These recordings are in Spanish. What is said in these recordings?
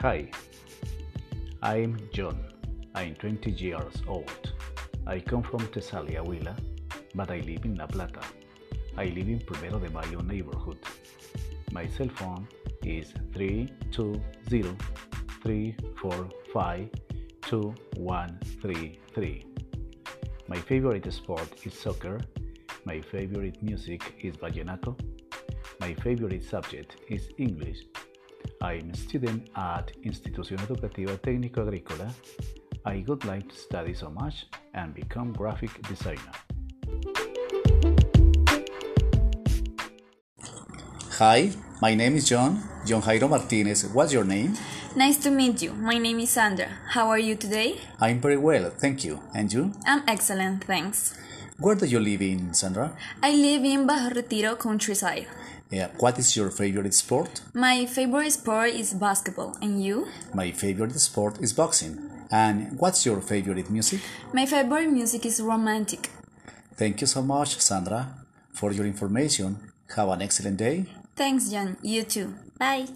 Hi, I'm John. I'm 20 years old. I come from Tesalia, Huila, but I live in La Plata. I live in Primero de Mayo neighborhood. My cell phone is 320 345 2133. My favorite sport is soccer. My favorite music is vallenato. My favorite subject is English. I'm a student at Institución Educativa Técnico Agrícola. I would like to study so much and become graphic designer. Hi, my name is John, John Jairo Martinez. What's your name? Nice to meet you. My name is Sandra. How are you today? I'm very well, thank you. And you? I'm excellent, thanks. Where do you live in, Sandra? I live in Bajo Retiro countryside. Yeah, what is your favorite sport? My favorite sport is basketball. And you? My favorite sport is boxing. And what's your favorite music? My favorite music is romantic. Thank you so much, Sandra, for your information. Have an excellent day. Thanks, John. You too. Bye.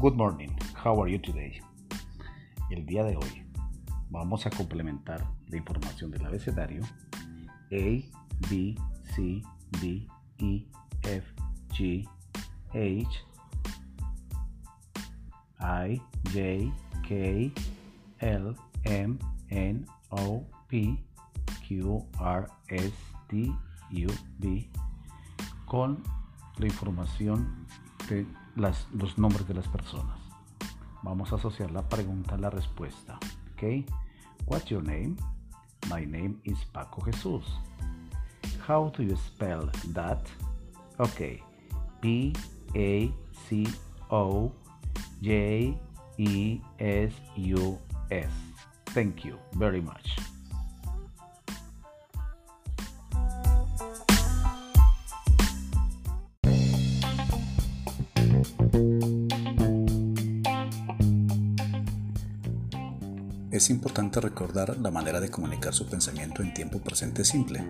Good morning. How are you today? El día de hoy vamos a complementar la información del abecedario A, B, C, D, E, F, G, H, I, J, K, L, M, N, O, P, Q, R, S, T, U, V con la información de los nombres de las personas. Vamos a asociar la pregunta a la respuesta. ¿Ok? What's your name? My name is Paco Jesús. How do you spell that? Okay. P A C O J E S U S. Thank you very much. Es importante recordar la manera de comunicar su pensamiento en tiempo presente simple.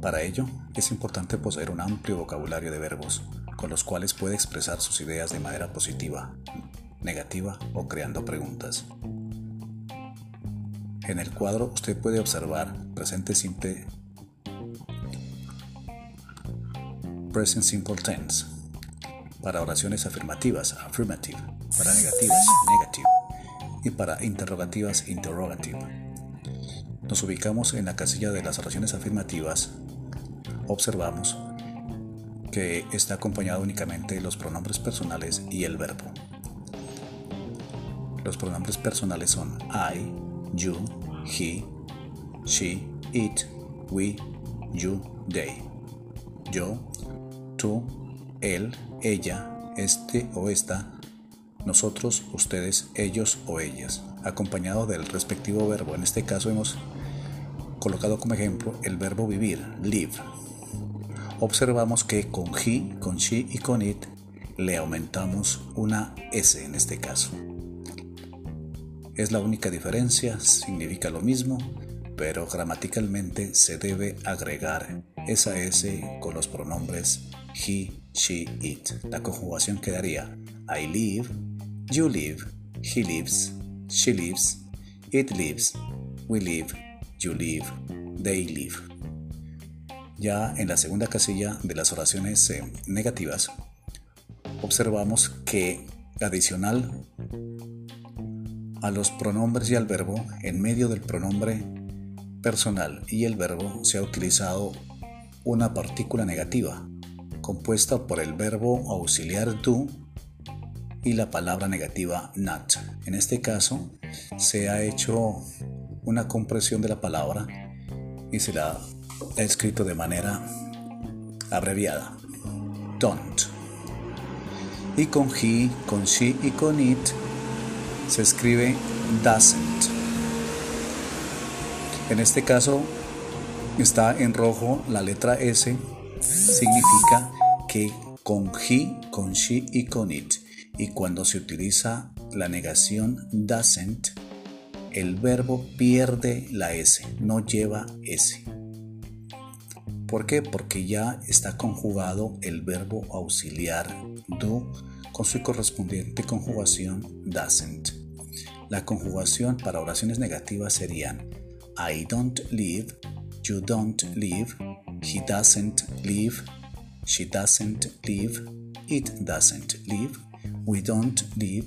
Para ello, es importante poseer un amplio vocabulario de verbos, con los cuales puede expresar sus ideas de manera positiva, negativa o creando preguntas. En el cuadro usted puede observar presente simple, present simple tense, para oraciones afirmativas, affirmative, para negativas, negative y para interrogativas interrogative. Nos ubicamos en la casilla de las oraciones afirmativas. Observamos que está acompañado únicamente de los pronombres personales y el verbo. Los pronombres personales son I, you, he, she, it, we, you, they. Yo, tú, él, ella, este o esta, nosotros, ustedes, ellos o ellas, acompañado del respectivo verbo. En este caso hemos colocado como ejemplo el verbo vivir, live. Observamos que con he, con she y con it le aumentamos una s en este caso. Es la única diferencia, significa lo mismo, pero gramaticalmente se debe agregar esa s con los pronombres he, she, it. La conjugación quedaría I live, You live, he lives, she lives, it lives, we live, you live, they live. Ya en la segunda casilla de las oraciones eh, negativas, observamos que adicional a los pronombres y al verbo, en medio del pronombre personal y el verbo se ha utilizado una partícula negativa, compuesta por el verbo auxiliar do y la palabra negativa not. En este caso se ha hecho una compresión de la palabra y se la ha escrito de manera abreviada. Don't. Y con he, con she y con it se escribe doesn't. En este caso está en rojo la letra S, significa que con he, con she y con it y cuando se utiliza la negación doesn't, el verbo pierde la S, no lleva S. ¿Por qué? Porque ya está conjugado el verbo auxiliar do con su correspondiente conjugación doesn't. La conjugación para oraciones negativas serían I don't live, you don't live, he doesn't live, she doesn't live, it doesn't live, we don't live,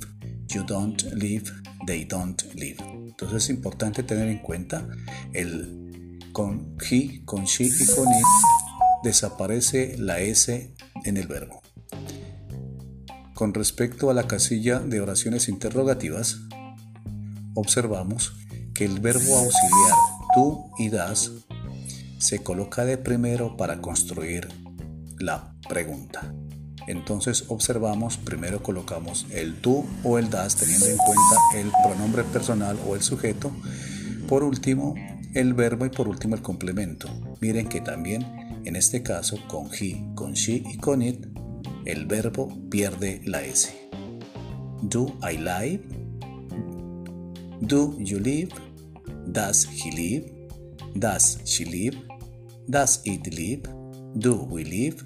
you don't live, they don't live. Entonces es importante tener en cuenta el con he, con she y con it desaparece la s en el verbo. Con respecto a la casilla de oraciones interrogativas, observamos que el verbo auxiliar tú y das se coloca de primero para construir la pregunta. Entonces observamos, primero colocamos el tú o el das teniendo en cuenta el pronombre personal o el sujeto. Por último, el verbo y por último el complemento. Miren que también en este caso con he, con she y con it el verbo pierde la S. Do I live? Do you live? Does he live? Does she live? Does it live? Do we live?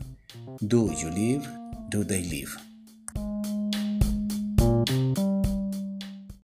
Do you live? Do they live?